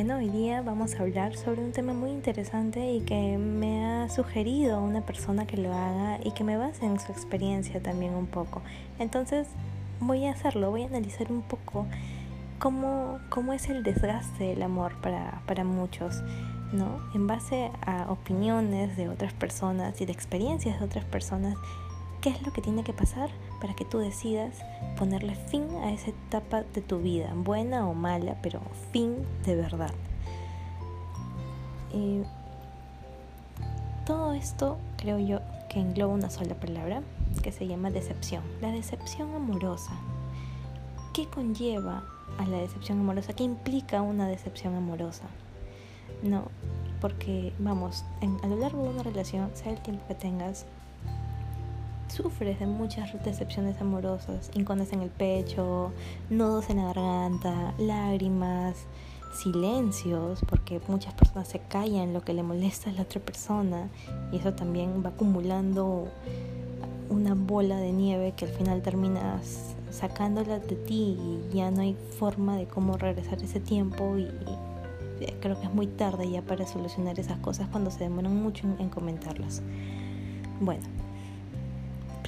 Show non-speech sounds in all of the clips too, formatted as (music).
Bueno, hoy día vamos a hablar sobre un tema muy interesante y que me ha sugerido una persona que lo haga y que me base en su experiencia también un poco. Entonces voy a hacerlo, voy a analizar un poco cómo, cómo es el desgaste del amor para, para muchos, ¿no? En base a opiniones de otras personas y de experiencias de otras personas qué es lo que tiene que pasar para que tú decidas ponerle fin a esa etapa de tu vida, buena o mala, pero fin de verdad. Y todo esto creo yo que engloba una sola palabra que se llama decepción. La decepción amorosa. ¿Qué conlleva a la decepción amorosa? ¿Qué implica una decepción amorosa? No, porque vamos, a lo largo de una relación, sea el tiempo que tengas, sufres de muchas decepciones amorosas, incones en el pecho, nudos en la garganta, lágrimas, silencios, porque muchas personas se callan lo que le molesta a la otra persona y eso también va acumulando una bola de nieve que al final terminas sacándola de ti y ya no hay forma de cómo regresar ese tiempo y, creo que es muy tarde ya para solucionar esas cosas cuando se demoran mucho en comentarlas. Bueno,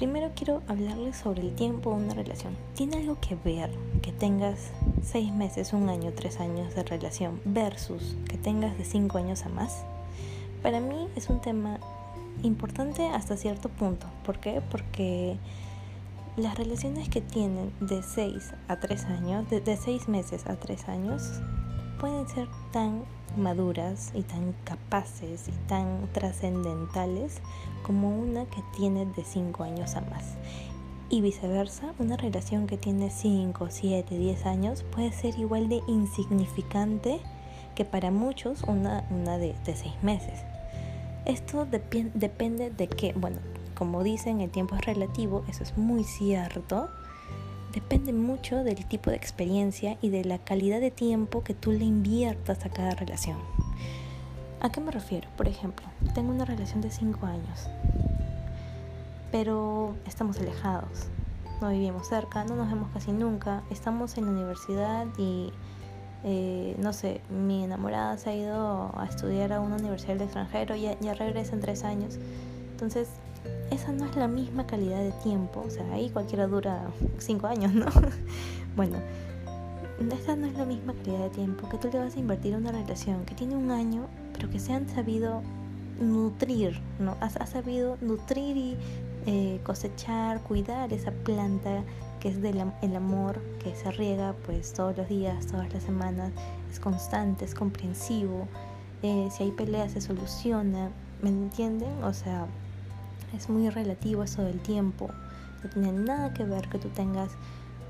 Primero quiero hablarles sobre el tiempo de una relación. ¿Tiene algo que ver que tengas seis meses, un año, tres años de relación versus que tengas de cinco años a más? Para mí es un tema importante hasta cierto punto. ¿Por qué? Porque las relaciones que tienen de seis a tres años, de, de meses a tres años, pueden ser tan maduras y tan capaces y tan trascendentales como una que tiene de 5 años a más. Y viceversa, una relación que tiene 5, 7, 10 años puede ser igual de insignificante que para muchos una, una de, 6 meses. Esto depende de que, bueno, como dicen, el tiempo es relativo, eso es muy cierto, depende mucho del tipo de experiencia y de la calidad de tiempo que tú le inviertas a cada relación. ¿A qué me refiero? Por ejemplo, tengo una relación de 5 años, pero estamos alejados, no vivimos cerca, no nos vemos casi nunca, estamos en la universidad y eh, no sé, mi enamorada se ha ido a estudiar a una universidad del extranjero, y ya regresa en tres años. Entonces, esa no es la misma calidad de tiempo. O sea, ahí cualquiera dura cinco años, ¿no? (laughs) bueno, esa no es la misma calidad de tiempo que tú le vas a invertir en una relación que tiene un año, pero que se han sabido nutrir, ¿no? Has, sabido nutrir y eh, cosechar, cuidar esa planta que es del el amor, que se riega pues todos los días, todas las semanas, es constante, es comprensivo, eh, si hay peleas se soluciona, ¿me entienden? O sea, es muy relativo eso del tiempo. No tiene nada que ver que tú tengas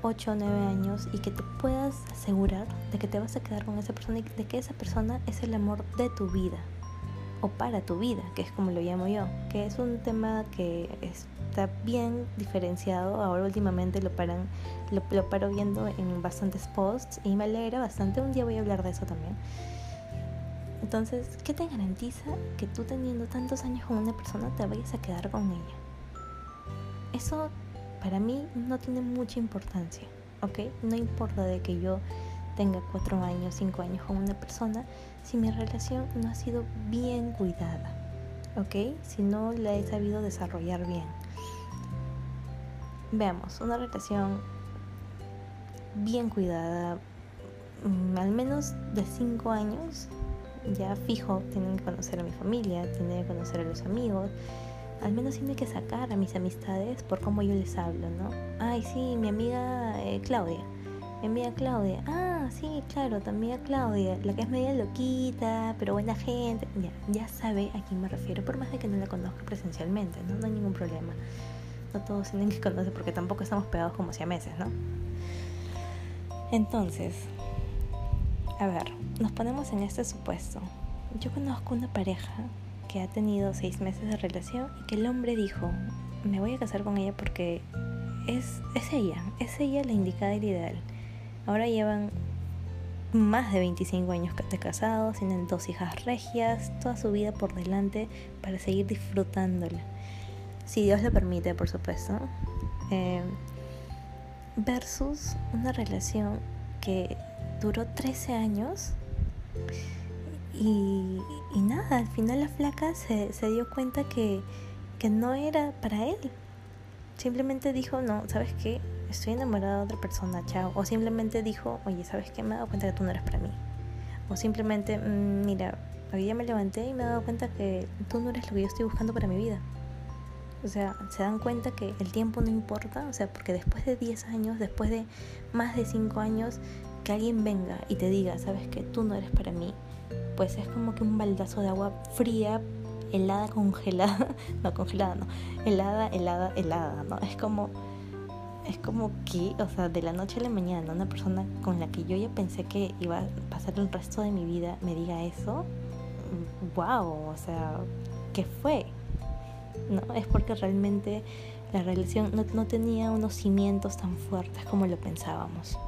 8 o 9 años y que te puedas asegurar de que te vas a quedar con esa persona y de que esa persona es el amor de tu vida o para tu vida, que es como lo llamo yo, que es un tema que está bien diferenciado. Ahora últimamente lo paran, lo, lo paro viendo en bastantes posts y me alegra bastante. Un día voy a hablar de eso también. Entonces, ¿qué te garantiza que tú teniendo tantos años con una persona te vayas a quedar con ella? Eso para mí no tiene mucha importancia, ¿ok? No importa de que yo tenga cuatro años, cinco años con una persona, si mi relación no ha sido bien cuidada, ¿ok? Si no la he sabido desarrollar bien. Veamos, una relación bien cuidada, mm, al menos de cinco años, ya fijo, tienen que conocer a mi familia, tienen que conocer a los amigos. Al menos tiene que sacar a mis amistades por cómo yo les hablo, ¿no? Ay, sí, mi amiga eh, Claudia. Mi amiga Claudia. Ah, sí, claro, tu amiga Claudia. La que es media loquita, pero buena gente. Ya, ya sabe a quién me refiero, por más de que no la conozca presencialmente, ¿no? No hay ningún problema. No todos tienen que conocer porque tampoco estamos pegados como si a meses, ¿no? Entonces, a ver, nos ponemos en este supuesto. Yo conozco una pareja que ha tenido seis meses de relación y que el hombre dijo, me voy a casar con ella porque es, es ella, es ella la indicada y ideal. Ahora llevan más de 25 años de casados, tienen dos hijas regias, toda su vida por delante para seguir disfrutándola. Si Dios lo permite, por supuesto. Eh, versus una relación que duró 13 años Y, nada, al final la flaca se, se dio cuenta que, que no era para él. Simplemente dijo, no, ¿sabes qué? Estoy enamorada de otra persona, chao. O simplemente dijo, oye, ¿sabes qué? Me he dado cuenta que tú no eres para mí. O simplemente, mm, mira, hoy día me levanté y me he dado cuenta que tú no eres lo que yo estoy buscando para mi vida. O sea, se dan cuenta que el tiempo no importa, o sea, porque después de 10 años, después de más de 5 años, que alguien venga y te diga, sabes que tú no eres para mí, pues es como que un baldazo de agua fría, helada, congelada, (laughs) no congelada, no, helada, helada, helada, ¿no? Es como, es como que, o sea, de la noche a la mañana, una persona con la que yo ya pensé que iba a pasar el resto de mi vida me diga eso, wow, o sea, ¿qué fue? ¿no? Es porque realmente la relación no, tenía unos cimientos tan fuertes como lo pensábamos.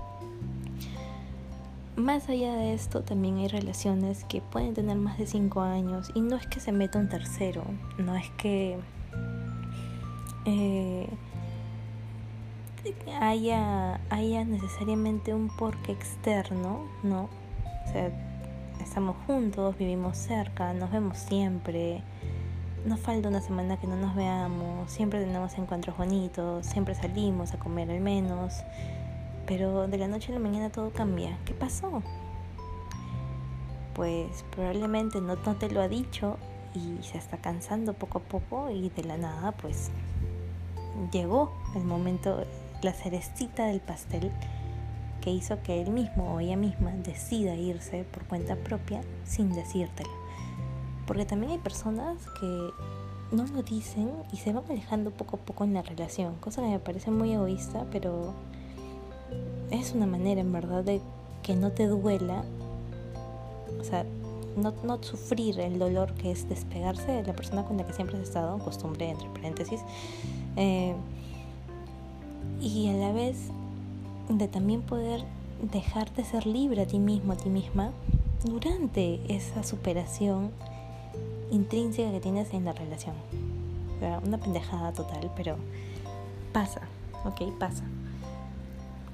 Más allá de esto, también hay relaciones que pueden tener más de 5 años y no es que se meta un tercero, no es que eh, haya, haya necesariamente un porqué externo, ¿no? O sea, estamos juntos, vivimos cerca, nos vemos siempre, no falta una semana que no nos veamos, siempre tenemos encuentros bonitos, siempre salimos a comer al menos, pero de la noche a la mañana todo cambia. ¿Qué pasó? Pues probablemente no, no te lo ha dicho y se está cansando poco a poco y de la nada pues llegó el momento, la cerecita del pastel que hizo que él mismo o ella misma decida irse por cuenta propia sin decírtelo. Porque también hay personas que no lo dicen y se van alejando poco a poco en la relación, cosa que me parece muy egoísta, pero es una manera en verdad de que no te duela, o sea, no, no sufrir el dolor que es despegarse de la persona con la que siempre has estado, costumbre entre paréntesis, eh, y a la vez de también poder dejar de ser libre a ti mismo, a ti misma, durante esa superación intrínseca que tienes en la relación. una pendejada total, pero pasa, ¿ok? Pasa.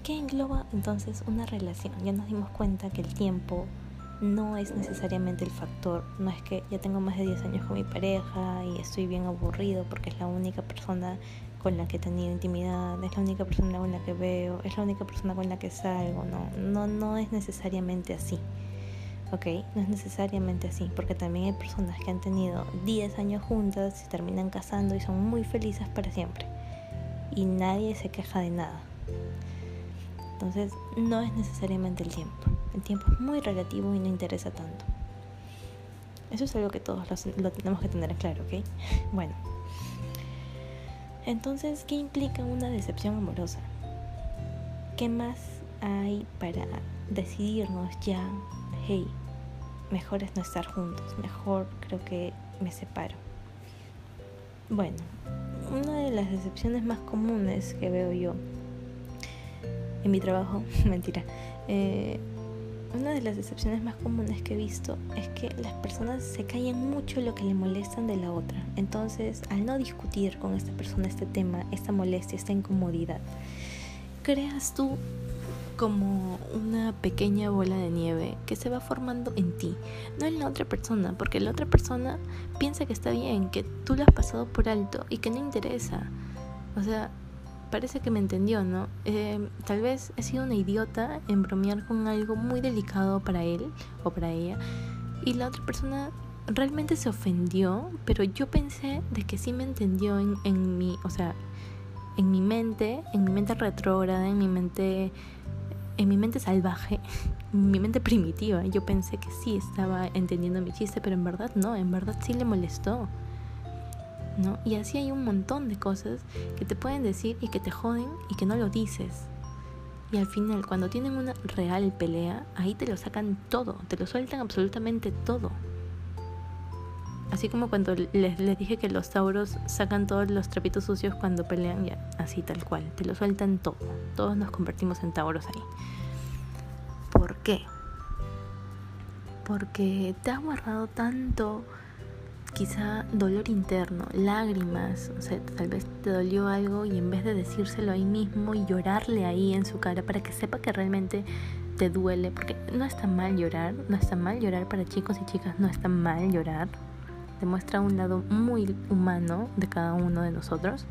¿Qué engloba entonces una relación? Ya nos dimos cuenta que el tiempo no es necesariamente el factor. No es que ya tengo más de 10 años con mi pareja y estoy bien aburrido porque es la única persona con la que he tenido intimidad, es la única persona con la que veo, es la única persona con la que salgo. No, no, no es necesariamente así. ¿ok? No es necesariamente así, porque también hay personas que han tenido 10 años juntas, se terminan casando y son muy felices para siempre. Y nadie se queja de nada. Entonces, no es necesariamente el tiempo. El tiempo es muy relativo y no interesa tanto. Eso es algo que todos lo, tenemos que tener claro, ¿ok? (laughs) Bueno. Entonces, ¿qué implica una decepción amorosa? ¿Qué más hay para decidirnos ya, hey, mejor es no estar juntos, mejor creo que me separo. Bueno, una de las decepciones más comunes que veo yo en mi trabajo, (laughs) mentira, eh, una de las decepciones más comunes que he visto es que las personas se callan mucho lo que le molestan de la otra. Entonces, al no discutir con esta persona este tema, esta molestia, esta incomodidad, creas tú como una pequeña bola de nieve que se va formando en ti, no en la otra persona, porque la otra persona piensa que está bien, que tú lo has pasado por alto y que no interesa. O sea, parece que me entendió, ¿no? Eh, tal vez he sido una idiota en bromear con algo muy delicado para él o para ella y la otra persona realmente se ofendió, pero yo pensé de que sí me entendió en, en mi, o sea, en mi mente, en mi mente retrógrada, en mi mente en mi mente salvaje, (laughs) en mi mente primitiva, yo pensé que sí estaba entendiendo mi chiste, pero en verdad no, en verdad sí le molestó. ¿No? Y así hay un montón de cosas que te pueden decir y que te joden y que no lo dices. Y al final, cuando tienen una real pelea, ahí te lo sacan todo, te lo sueltan absolutamente todo. Así como cuando les, les, dije que los tauros sacan todos los trapitos sucios cuando pelean, ya, así tal cual, te lo sueltan todo. Todos nos convertimos en tauros ahí. ¿Por qué? Porque te ha guardado tanto, quizá dolor interno, lágrimas, o sea, tal vez te dolió algo y en vez de decírselo ahí mismo y llorarle ahí en su cara para que sepa que realmente te duele, porque no está mal llorar, no está mal llorar para chicos y chicas, no está mal llorar. Demuestra un lado muy humano de cada uno de nosotros.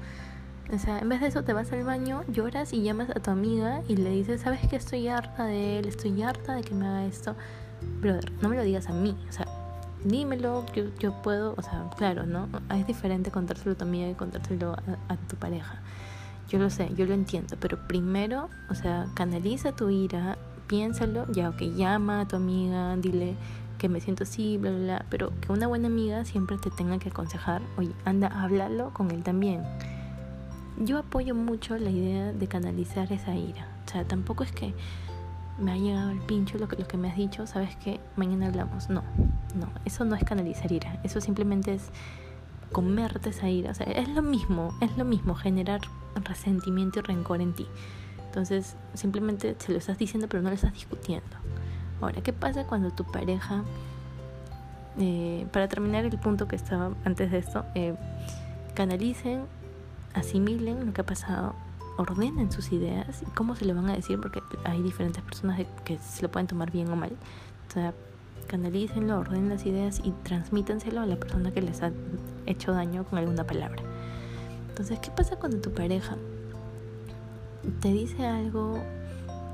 O sea, en vez de eso te vas al baño, lloras y llamas a tu amiga y le dices, ¿sabes que estoy harta de él? Estoy harta de que me haga esto. Brother, no me lo digas a mí. O sea, dímelo, yo, yo puedo, o sea, claro, ¿no? Es diferente contárselo a tu amiga y contárselo a, tu pareja. Yo lo sé, yo lo entiendo, pero primero, o sea, canaliza tu ira, piénsalo, ya, ok, llama a tu amiga, dile que me siento así, bla, bla, bla, pero que una buena amiga siempre te tenga que aconsejar, oye, anda, háblalo con él también yo apoyo mucho la idea de canalizar esa ira. O sea, tampoco es que me ha llegado el pincho lo que, lo que me has dicho, sabes que mañana hablamos. No, no, eso no es canalizar ira. Eso simplemente es comerte esa ira. O sea, es lo mismo, es lo mismo generar resentimiento y rencor en ti. Entonces, simplemente se lo estás diciendo, pero no lo estás discutiendo. Ahora, ¿qué pasa cuando tu pareja, eh, para terminar el punto que estaba antes de esto, eh, canalicen asimilen lo que ha pasado, ordenen sus ideas y cómo se lo van a decir, porque hay diferentes personas que se lo pueden tomar bien o mal. O sea, canalícenlo, ordenen las ideas y transmítenselo a la persona que les ha hecho daño con alguna palabra. Entonces, ¿qué pasa cuando tu pareja te dice algo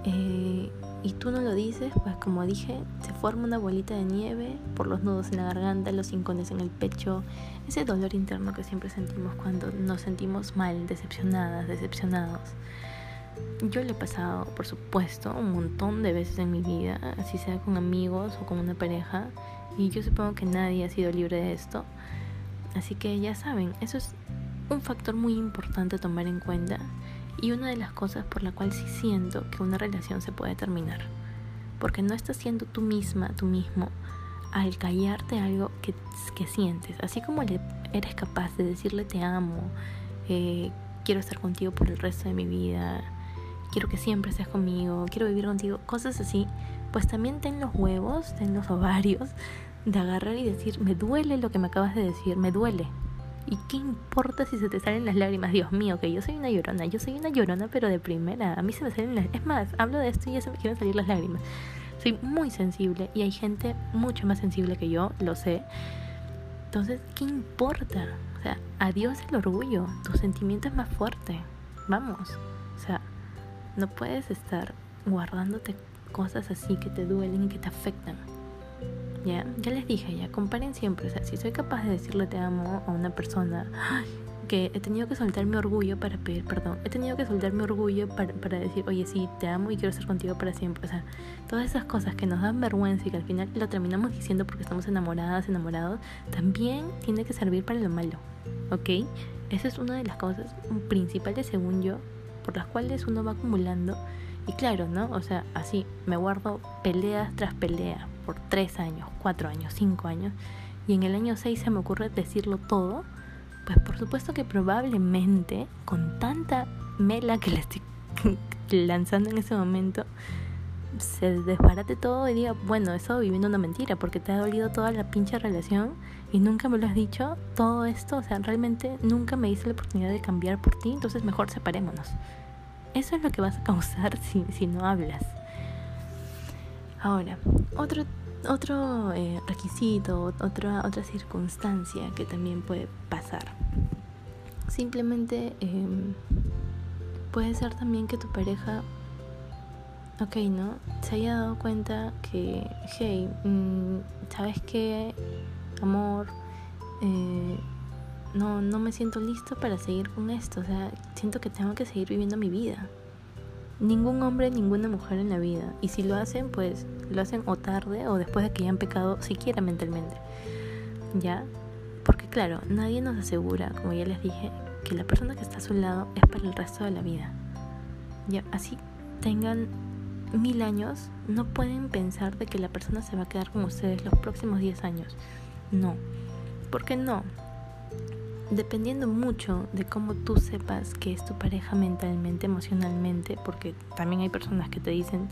eh, y tú no lo dices, pues como dije, forma una bolita de nieve por los nudos en la garganta, los hincones en el pecho, ese dolor interno que siempre sentimos cuando nos sentimos mal, decepcionadas, decepcionados. Yo le he pasado, por supuesto, un montón de veces en mi vida, así sea con amigos o con una pareja, y yo supongo que nadie ha sido libre de esto. Así que ya saben, eso es un factor muy importante a tomar en cuenta y una de las cosas por la cual sí siento que una relación se puede terminar. Porque no estás siendo tú misma, tú mismo, al callarte algo que, sientes. Así como eres capaz de decirle te amo, eh, quiero estar contigo por el resto de mi vida, quiero que siempre estés conmigo, quiero vivir contigo, cosas así, pues también ten los huevos, ten los ovarios de agarrar y decir, me duele lo que me acabas de decir, me duele, ¿Y qué importa si se te salen las lágrimas? Dios mío, que yo soy una llorona. Yo soy una llorona, pero de primera. A mí se me salen las... Es más, hablo de esto y ya se me quieren salir las lágrimas. Soy muy sensible y hay gente mucho más sensible que yo, lo sé. Entonces, ¿qué importa? O sea, adiós el orgullo. Tu sentimiento es más fuerte. Vamos. O sea, no puedes estar guardándote cosas así que te duelen y que te afectan. ¿Ya? Ya les dije, ya, comparen siempre, o sea, si soy capaz de decirle te amo a una persona, que he tenido que soltar mi orgullo para pedir perdón, he tenido que soltar mi orgullo para, para decir, oye, sí, te amo y quiero estar contigo para siempre, o sea, todas esas cosas que nos dan vergüenza y que al final lo terminamos diciendo porque estamos enamoradas, enamorados, también tiene que servir para lo malo, ¿ok? Esa es una de las cosas principales, según yo, por las cuales uno va acumulando. Y claro, ¿no? O sea, así me guardo peleas tras pelea, por tres años, cuatro años, cinco años, y en el año seis se me ocurre decirlo todo, pues por supuesto que probablemente con tanta mela que le estoy (laughs) lanzando en ese momento, se desbarate todo y diga, bueno, he estado viviendo una mentira porque te ha dolido toda la pinche relación y nunca me lo has dicho, todo esto, o sea, realmente nunca me hice la oportunidad de cambiar por ti, entonces mejor separémonos. Eso es lo que vas a causar (laughs) si, si no hablas. Ahora, otro, otro eh, requisito, otra, otra circunstancia que también puede pasar. Simplemente em, puede ser también que tu pareja, ok, ¿no? Se haya dado cuenta que, hey, mm, ¿sabes qué? Amor, eh, no, no me siento listo para seguir con esto. O sea, siento que tengo que seguir viviendo mi vida ningún hombre, ninguna mujer en la vida. Y si lo hacen, pues lo hacen o tarde o después de que hayan pecado siquiera mentalmente. ¿Ya? Porque claro, nadie nos asegura, como ya les dije, que la persona que está a su lado es para el resto de la vida. Ya, así tengan mil años, no pueden pensar de que la persona se va a quedar con ustedes los próximos 10 años. No. ¿Por qué no? Dependiendo mucho de cómo tú sepas que es tu pareja mentalmente, emocionalmente, porque también hay personas que te dicen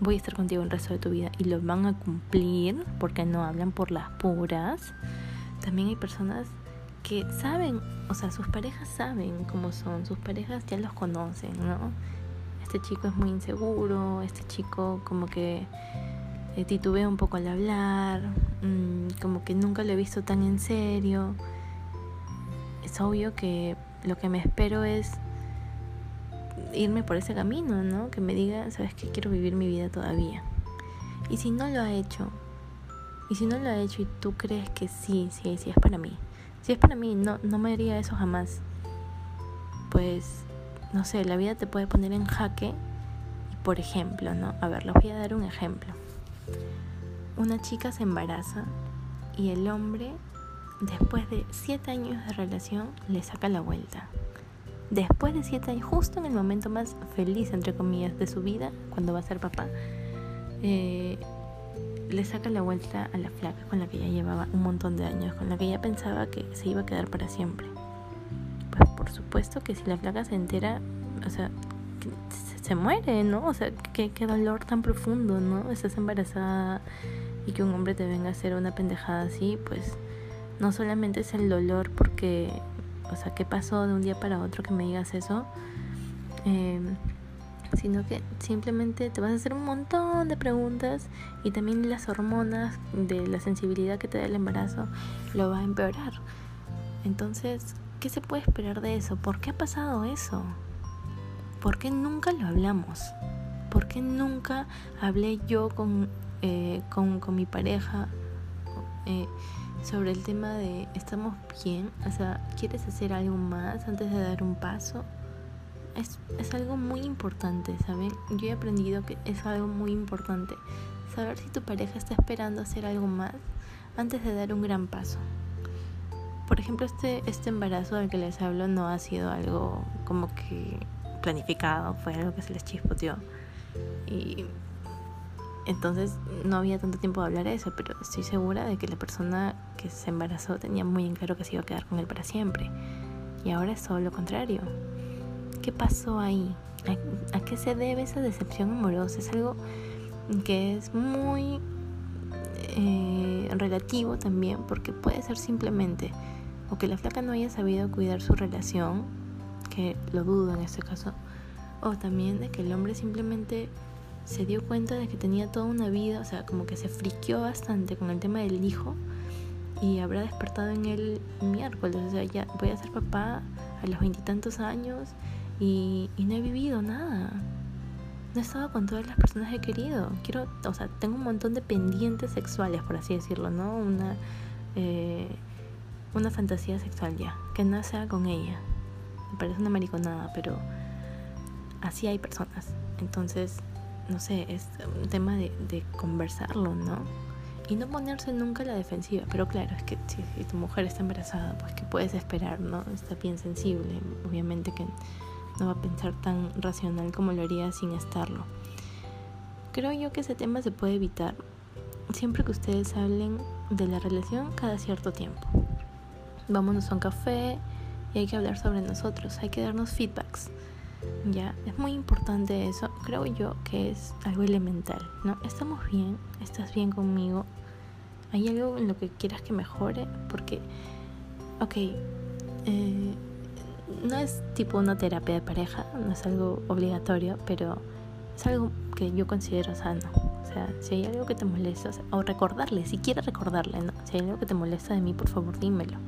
voy a estar contigo el resto de tu vida y lo van a cumplir porque no hablan por las puras. También hay personas que saben, o sea, sus parejas saben cómo son, sus parejas ya los conocen, ¿no? este chico es muy inseguro, este chico como que eh, titubea un poco al hablar, mm, como que nunca lo he visto tan en serio. Es obvio que lo que me espero es irme por ese camino, ¿no? Que me diga, sabes que quiero vivir mi vida todavía. Y si no lo ha hecho, y si no lo ha hecho y tú crees que sí, sí, sí es para mí, si es para mí, no, no me haría eso jamás. Pues, no sé, la vida te puede poner en jaque. Por ejemplo, ¿no? A ver, les voy a dar un ejemplo. Una chica se embaraza y el hombre, después de siete años de relación, le saca la vuelta. Después de siete años, justo en el momento más feliz, entre comillas, de su vida, cuando va a ser papá, eh, le saca la vuelta a la flaca con la que ya llevaba un montón de años, con la que ya pensaba que se iba a quedar para siempre. Pues por supuesto que si la flaca se entera, o sea, se, muere, ¿no? O sea, qué, qué dolor tan profundo, ¿no? Estás embarazada y que un hombre te venga a hacer una pendejada así, pues no solamente es el dolor porque, o sea, ¿qué pasó de un día para otro que me digas eso? Eh, sino que simplemente te vas a hacer un montón de preguntas y también las hormonas de la sensibilidad que te da el embarazo lo va a empeorar. Entonces, ¿qué se puede esperar de eso? ¿Por qué ha pasado eso? ¿Por qué nunca lo hablamos? ¿Por qué nunca hablé yo con, eh, con, mi pareja eh, sobre el tema de estamos bien? O sea, ¿quieres hacer algo más antes de dar un paso? es, es algo muy importante, ¿saben? Yo he aprendido que es algo muy importante. Saber si tu pareja está esperando hacer algo más antes de dar un gran paso. Por ejemplo, este, este embarazo del que les hablo no ha sido algo como que planificado, fue algo que se les chispoteó. Y entonces no había tanto tiempo de hablar de eso, pero estoy segura de que la persona que se embarazó tenía muy en claro que se iba a quedar con él para siempre. Y ahora es todo lo contrario. ¿Qué pasó ahí? ¿A, qué se debe esa decepción amorosa? Es algo que es muy eh, relativo también, porque puede ser simplemente o que la flaca no haya sabido cuidar su relación, que lo dudo en este caso, o también de que el hombre simplemente se dio cuenta de que tenía toda una vida, o sea, como que se friqueó bastante con el tema del hijo y habrá despertado en él miércoles, o sea, ya voy a ser papá a los veintitantos años y, no he vivido nada. No he estado con todas las personas que he querido. Quiero, o sea, tengo un montón de pendientes sexuales, por así decirlo, ¿no? Una, eh, una fantasía sexual ya, que no sea con ella. Me parece una mariconada, pero así hay personas. Entonces, no sé, es un tema de, conversarlo, ¿no? Y no ponerse nunca a la defensiva. Pero claro, es que si, si tu mujer está embarazada, pues que puedes esperar, ¿no? Está bien sensible. Obviamente que no va a pensar tan racional como lo haría sin estarlo. Creo yo que ese tema se puede evitar siempre que ustedes hablen de la relación cada cierto tiempo. Vámonos a un café y hay que hablar sobre nosotros, hay que darnos feedbacks. Ya, es muy importante eso, creo yo que es algo elemental, ¿no? Estamos bien, estás bien conmigo, hay algo en lo que quieras que mejore, porque, ok, eh, no es tipo una terapia de pareja, no es algo obligatorio, pero es algo que yo considero sano. O sea, si hay algo que te molesta, o recordarle, si quieres recordarle, ¿no? Si hay algo que te molesta de mí, por favor dímelo.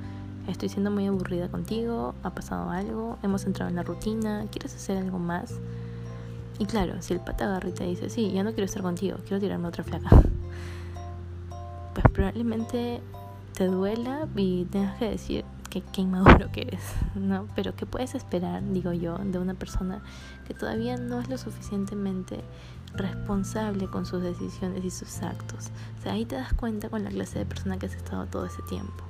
Estoy siendo muy aburrida contigo, ha pasado algo, hemos entrado en la rutina, ¿quieres hacer algo más? Y claro, si el pata agarra y te dice, sí, ya no quiero estar contigo, quiero tirarme otra flaca, (laughs) pues probablemente te duela y tengas que decir, qué, inmaduro que eres, ¿no? Pero ¿qué puedes esperar, digo yo, de una persona que todavía no es lo suficientemente responsable con sus decisiones y sus actos? O sea, ahí te das cuenta con la clase de persona que has estado todo ese tiempo.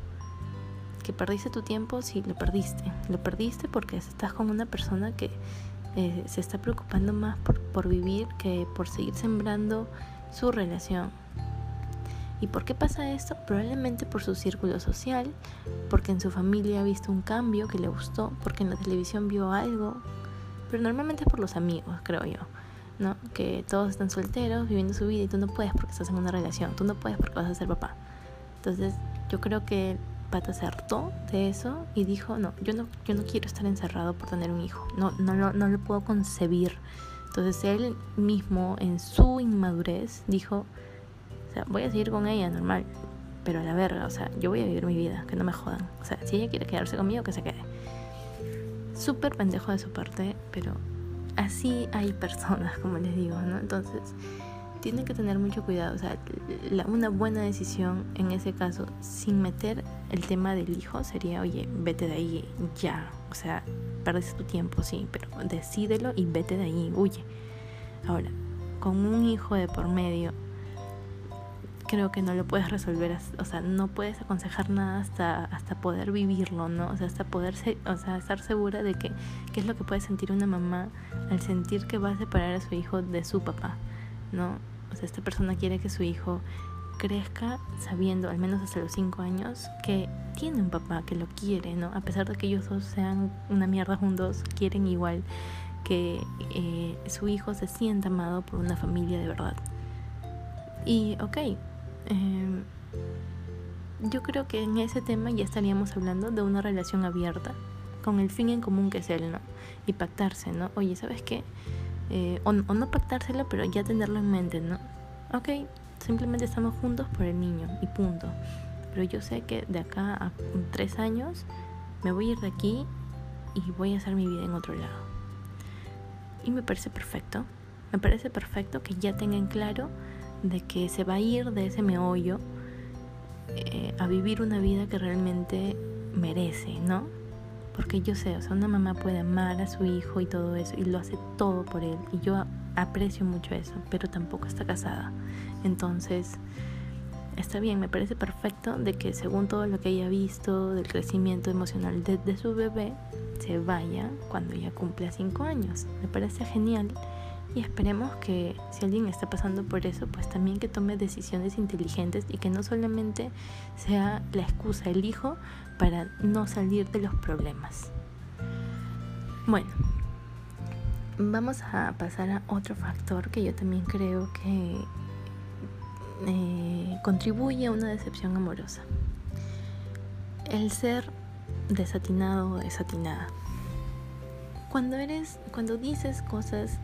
Perdiste tu tiempo, sí, lo perdiste. Lo perdiste porque estás con una persona que eh, se está preocupando más por, por vivir que por seguir sembrando su relación. ¿Y por qué pasa esto? Probablemente por su círculo social, porque en su familia ha visto un cambio que le gustó, porque en la televisión vio algo, pero normalmente es por los amigos, creo yo, ¿no? Que todos están solteros, viviendo su vida y tú no puedes porque estás en una relación, tú no puedes porque vas a ser papá. Entonces, yo creo que Pata se hartó de eso y dijo, no, yo no, yo no quiero estar encerrado por tener un hijo, no, no, no, no lo puedo concebir Entonces él mismo, en su inmadurez, dijo, o sea, voy a seguir con ella normal, pero a la verga, o sea, yo voy a vivir mi vida, que no me jodan. O sea, si ella quiere quedarse conmigo, que se quede. Súper pendejo de su parte, pero así hay personas, (laughs) como les digo, ¿no? Entonces, tienen que tener mucho cuidado. O sea, una buena decisión en ese caso, sin meter el tema del hijo, sería, oye, vete de ahí ya. O sea, perdes tu tiempo, sí, pero decídelo y vete de ahí, huye. Ahora, con un hijo de por medio, creo que no lo puedes resolver, o sea, no puedes aconsejar nada hasta, hasta poder vivirlo, ¿no? O sea, hasta poder, o sea, estar segura de que qué es lo que puede sentir una mamá al sentir que va a separar a su hijo de su papá, ¿no? O sea, esta persona quiere que su hijo crezca sabiendo, al menos hasta los 5 años, que tiene un papá que lo quiere, ¿no? A pesar de que ellos dos sean una mierda juntos, quieren igual que eh, su hijo se sienta amado por una familia de verdad. Y, ok, eh, yo creo que en ese tema ya estaríamos hablando de una relación abierta, con el fin en común que es él, ¿no? Y pactarse, ¿no? Oye, ¿sabes qué? Eh, o, no pactárselo, pero ya tenerlo en mente, ¿no? Ok, simplemente estamos juntos por el niño y punto. Pero yo sé que de acá a tres años me voy a ir de aquí y voy a hacer mi vida en otro lado. Y me parece perfecto. Me parece perfecto que ya tengan claro de que se va a ir de ese meollo eh, a vivir una vida que realmente merece, ¿no? Porque yo sé, o sea, una mamá puede amar a su hijo y todo eso y lo hace todo por él. Y yo aprecio mucho eso, pero tampoco está casada. Entonces, está bien, me parece perfecto de que según todo lo que haya visto del crecimiento emocional de, su bebé, se vaya cuando ya cumpla cinco años. Me parece genial y esperemos que si alguien está pasando por eso, pues también que tome decisiones inteligentes y que no solamente sea la excusa el hijo para no salir de los problemas. Bueno, vamos a pasar a otro factor que yo también creo que eh, contribuye a una decepción amorosa. El ser desatinado o desatinada. Cuando eres, cuando dices cosas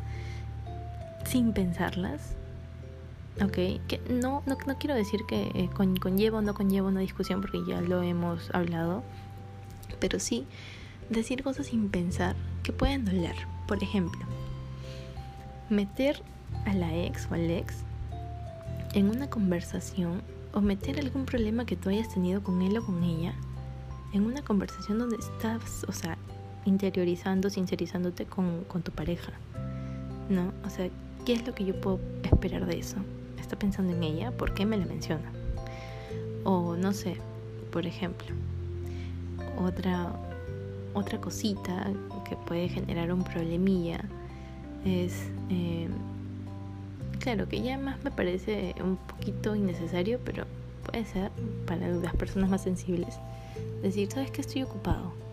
sin pensarlas. Ok, que no, no, no quiero decir que eh, conlleva o no conlleva una discusión porque ya lo hemos hablado, pero sí decir cosas sin pensar que pueden doler. Por ejemplo, meter a la ex o al ex en una conversación o meter algún problema que tú hayas tenido con él o con ella en una conversación donde estás, o sea, interiorizando, sincerizándote con, con tu pareja. ¿No? O sea, ¿Qué es lo que yo puedo esperar de eso? ¿Está pensando en ella? ¿Por qué me la menciona? O no sé, por ejemplo, otra, otra cosita que puede generar un problemilla es, eh, claro, que ya más me parece un poquito innecesario, pero puede ser para las personas más sensibles. Decir, ¿sabes que estoy ocupado?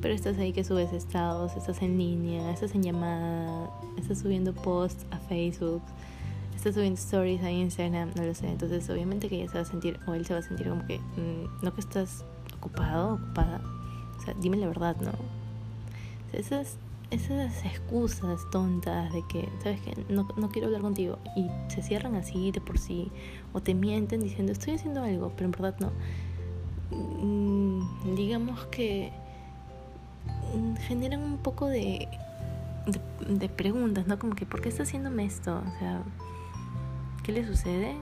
Pero estás ahí que subes estados, estás en línea, estás en llamada, estás subiendo posts a Facebook, estás subiendo stories a Instagram, no lo sé. Entonces, obviamente que ella se va a sentir, o él se va a sentir como que, mm, no que estás ocupado, ocupada. O sea, dime la verdad, ¿no? esas, esas excusas tontas de que, ¿sabes qué? No, no quiero hablar contigo y se cierran así de por sí, o te mienten diciendo, estoy haciendo algo, pero en verdad no. Mm, digamos que generan un poco de, de, preguntas, ¿no? Como que, ¿por qué está haciéndome esto? O sea, ¿qué le sucede?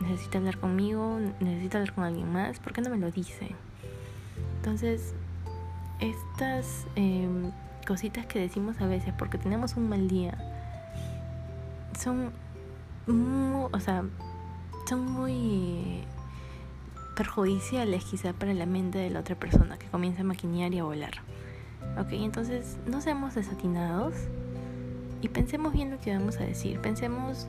¿Necesita hablar conmigo? ¿Necesita hablar con alguien más? ¿Por qué no me lo dice? Entonces, estas em, cositas que decimos a veces porque tenemos un mal día son muy, o sea, son muy perjudiciales quizá para la mente de la otra persona que comienza a maquinear y a volar. Ok, entonces no seamos desatinados y pensemos bien lo que vamos a decir. Pensemos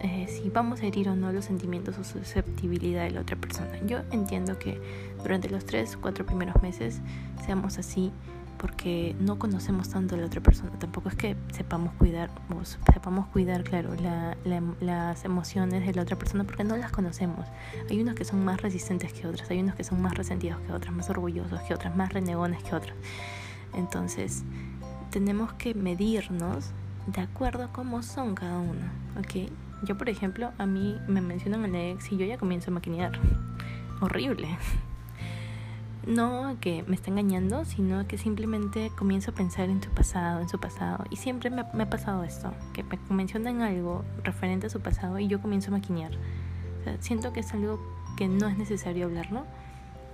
eh, si vamos a herir o no los sentimientos o susceptibilidad de la otra persona. Yo entiendo que durante los 3, 4 primeros meses seamos así porque no conocemos tanto a la otra persona. Tampoco es que sepamos cuidar, sepamos cuidar, claro, las emociones de la otra persona porque no las conocemos. Hay unos que son más resistentes que otros, hay unos que son más resentidos que otros, más orgullosos que otros, más renegones que otros. Entonces, tenemos que medirnos de acuerdo a cómo son cada uno, ¿ok? Yo, por ejemplo, a mí me mencionan la ex y yo ya comienzo a maquinear. Horrible. No que me está engañando, sino que simplemente comienzo a pensar en su pasado, en su pasado. Y siempre me, me ha pasado esto, que me mencionan algo referente a su pasado y yo comienzo a maquinear. Siento que es algo que no es necesario hablarlo,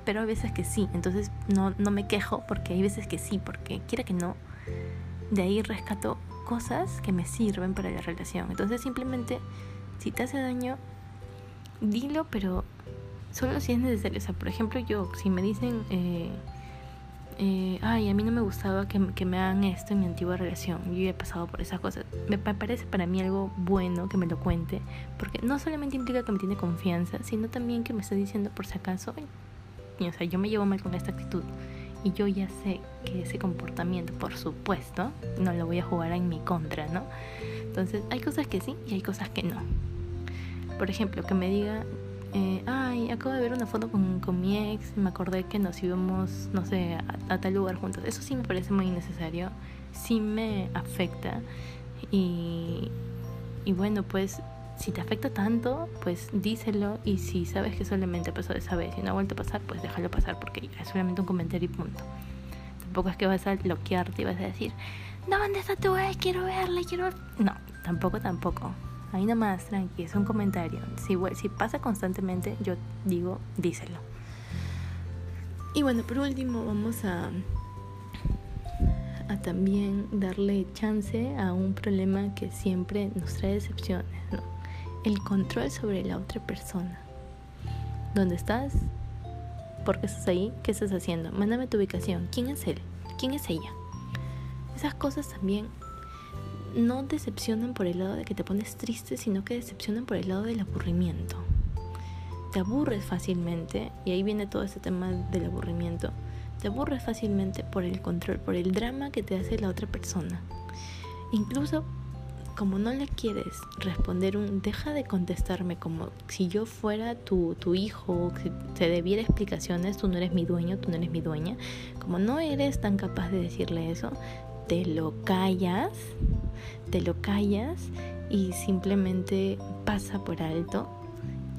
pero hay veces que sí. Entonces no, no me quejo porque hay veces que sí, porque quiera que no, de ahí rescato cosas que me sirven para la relación. Entonces simplemente, si te hace daño, dilo, pero solo si es necesario. O sea, por ejemplo, yo, si me dicen, eh, eh, ay, a mí no me gustaba que, que, me hagan esto en mi antigua relación, yo he pasado por esas cosas, me parece para mí algo bueno que me lo cuente, porque no solamente implica que me tiene confianza, sino también que me está diciendo por si acaso, o sea, yo me llevo mal con esta actitud y yo ya sé que ese comportamiento, por supuesto, no lo voy a jugar en mi contra, ¿no? Entonces, hay cosas que sí y hay cosas que no. Por ejemplo, que me diga, eh, ay, acabo de ver una foto con, con, mi ex, me acordé que nos íbamos, no sé, a, a, tal lugar juntos. Eso sí me parece muy innecesario, sí me afecta. Y, y bueno, pues si te afecta tanto, pues díselo y si sabes que solamente pasó esa vez y no ha vuelto a pasar, pues déjalo pasar porque es solamente un comentario y punto. Tampoco es que vas a bloquearte y vas a decir, no, ¿dónde está tu ex? Quiero verla, quiero ver... No, tampoco, tampoco. Ahí nomás, tranqui, es un comentario. Si, si pasa constantemente, yo digo, díselo. Y bueno, por último vamos a, a también darle chance a un problema que siempre nos trae decepciones, ¿no? El control sobre la otra persona. ¿Dónde estás? ¿Por qué estás ahí? ¿Qué estás haciendo? Mándame tu ubicación. ¿Quién es él? ¿Quién es ella? Esas cosas también no decepcionan por el lado de que te pones triste, sino que decepcionan por el lado del aburrimiento. Te aburres fácilmente, y ahí viene todo ese tema del aburrimiento. Te aburres fácilmente por el control, por el drama que te hace la otra persona. Incluso como no le quieres responder deja de contestarme como si yo fuera tu, tu hijo, si te debiera explicaciones, tú no eres mi dueño, tú no eres mi dueña, como no eres tan capaz de decirle eso, te lo callas, te lo callas y simplemente pasa por alto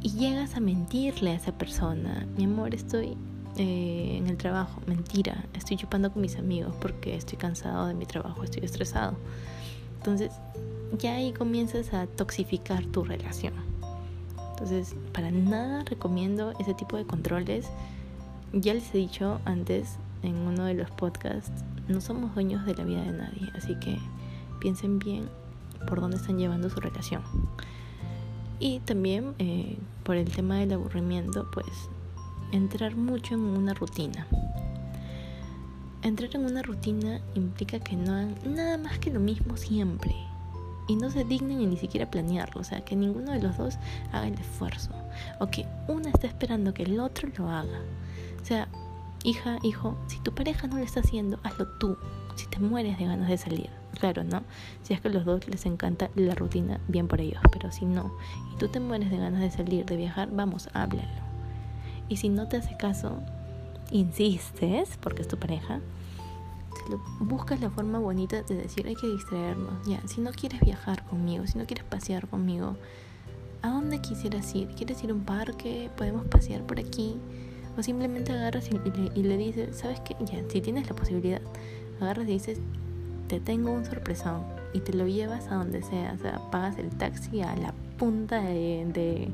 y llegas a mentirle a esa persona. Mi amor, estoy eh, en el trabajo, mentira, estoy chupando con mis amigos porque estoy cansado de mi trabajo, estoy estresado. Entonces, ya ahí comienzas a toxificar tu relación. Entonces, para nada recomiendo ese tipo de controles. Ya les he dicho antes en uno de los podcasts, no somos dueños de la vida de nadie, así que piensen bien por dónde están llevando su relación. Y también eh, por el tema del aburrimiento, pues entrar mucho en una rutina. Entrar en una rutina implica que no hagan nada más que lo mismo siempre y no se dignen ni siquiera planearlo, o sea, que ninguno de los dos haga el esfuerzo, o que una está esperando que el otro lo haga. O sea, hija, hijo, si tu pareja no lo está haciendo, hazlo tú, si te mueres de ganas de salir. Claro, ¿no? Si es que a los dos les encanta la rutina, bien por ellos, pero si no, y tú te mueres de ganas de salir, de viajar, vamos, háblalo. Y si no te hace caso, insistes, porque es tu pareja, buscas la forma bonita de decir hay que distraernos. Ya, si no quieres viajar conmigo, si no quieres pasear conmigo, ¿a dónde quisieras ir? ¿Quieres ir a un parque? ¿Podemos pasear por aquí? O simplemente agarras y, le, dices, ¿sabes qué? Ya, si tienes la posibilidad, agarras y dices, te tengo un sorpresón y te lo llevas a donde sea. O sea, pagas el taxi a la punta de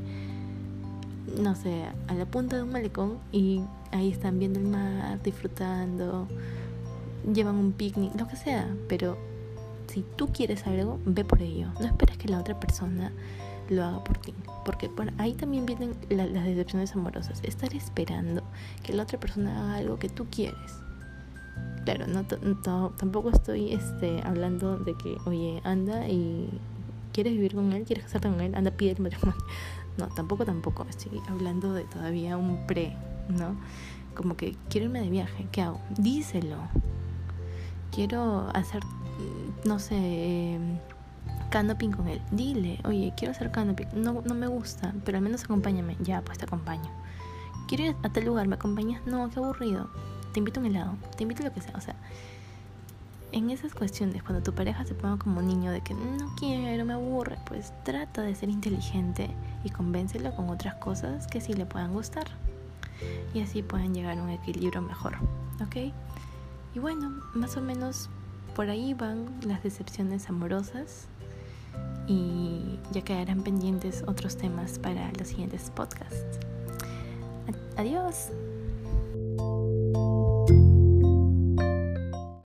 no sé, a la punta de un malecón y ahí están viendo el mar, disfrutando llevan un picnic, lo que sea, pero si tú quieres algo, ve por ello. No esperes que la otra persona lo haga por ti. Porque por ahí también vienen las decepciones amorosas. Estar esperando que la otra persona haga algo que tú quieres. Claro, no, tampoco estoy este, hablando de que, oye, anda y quieres vivir con él, quieres casarte con él, anda, pide el matrimonio. (laughs) No, tampoco, tampoco. Estoy hablando de todavía un pre, ¿no? Como que quiero irme de viaje, ¿qué hago? Díselo quiero hacer, no sé, em, canoping con él. Dile, oye, quiero hacer canoping. No, no me gusta, pero al menos acompáñame. Ya, pues te acompaño. Quiero ir a tal lugar, ¿me acompañas? No, qué aburrido. Te invito a un helado, te invito a lo que sea. O sea, en esas cuestiones, cuando tu pareja se ponga como niño de que no quiero, me aburre, pues trata de ser inteligente y convéncelo con otras cosas que sí le puedan gustar. Y así pueden llegar a un equilibrio mejor, ¿ok? Y bueno, más o menos por ahí van las decepciones amorosas y ya quedarán pendientes otros temas para los siguientes podcasts. Adiós.